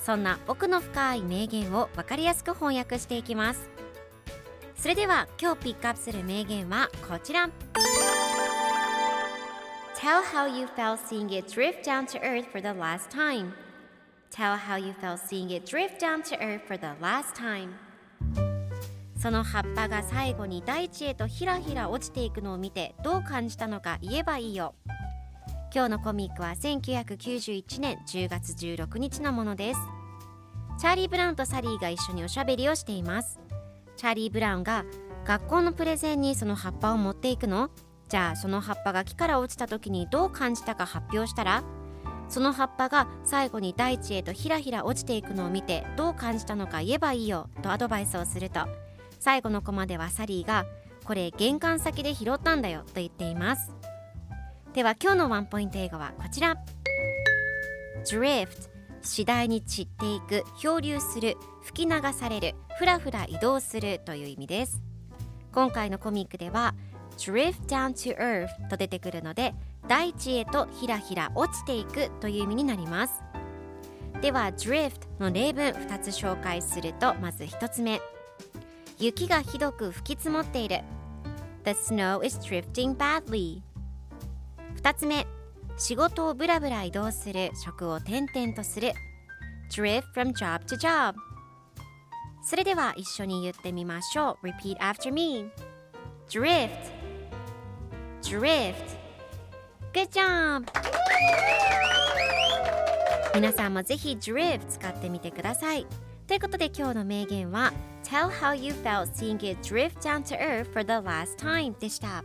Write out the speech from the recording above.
そんな奥の深い名言を分かりやすく翻訳していきますそれでは今日ピックアップする名言はこちら Tell how you felt seeing it drift down to earth for the last time Tell how you felt seeing it drift down to earth for the last time その葉っぱが最後に大地へとひらひら落ちていくのを見てどう感じたのか言えばいいよ今日のコミックは1991年10月16日のものです。チャーリー・ブラウンとサリーが一緒におしゃべりをしています。チャーリー・ブラウンが学校のプレゼンにその葉っぱを持っていくの？じゃあその葉っぱが木から落ちた時にどう感じたか発表したら？その葉っぱが最後に大地へとひらひら落ちていくのを見てどう感じたのか言えばいいよ？とアドバイスをすると最後のコマではサリーがこれ玄関先で拾ったんだよと言っています。では今日のワンポイント英語はこちら。Drift 次第に散っていく漂流する吹き流されるふらふら移動するという意味です。今回のコミックでは Drift down to earth と出てくるので大地へとひらひら落ちていくという意味になります。では Drift の例文2つ紹介するとまず1つ目。雪がひどく吹き積もっている。The snow is drifting badly. 2つ目仕事をブラブラ移動する職を転々とする Drift from job to job それでは一緒に言ってみましょう Repeat after me Drift Drift Good job! 皆さんもぜひ Drift 使ってみてくださいということで今日の名言は Tell how you felt seeing it drift down to earth for the last time でした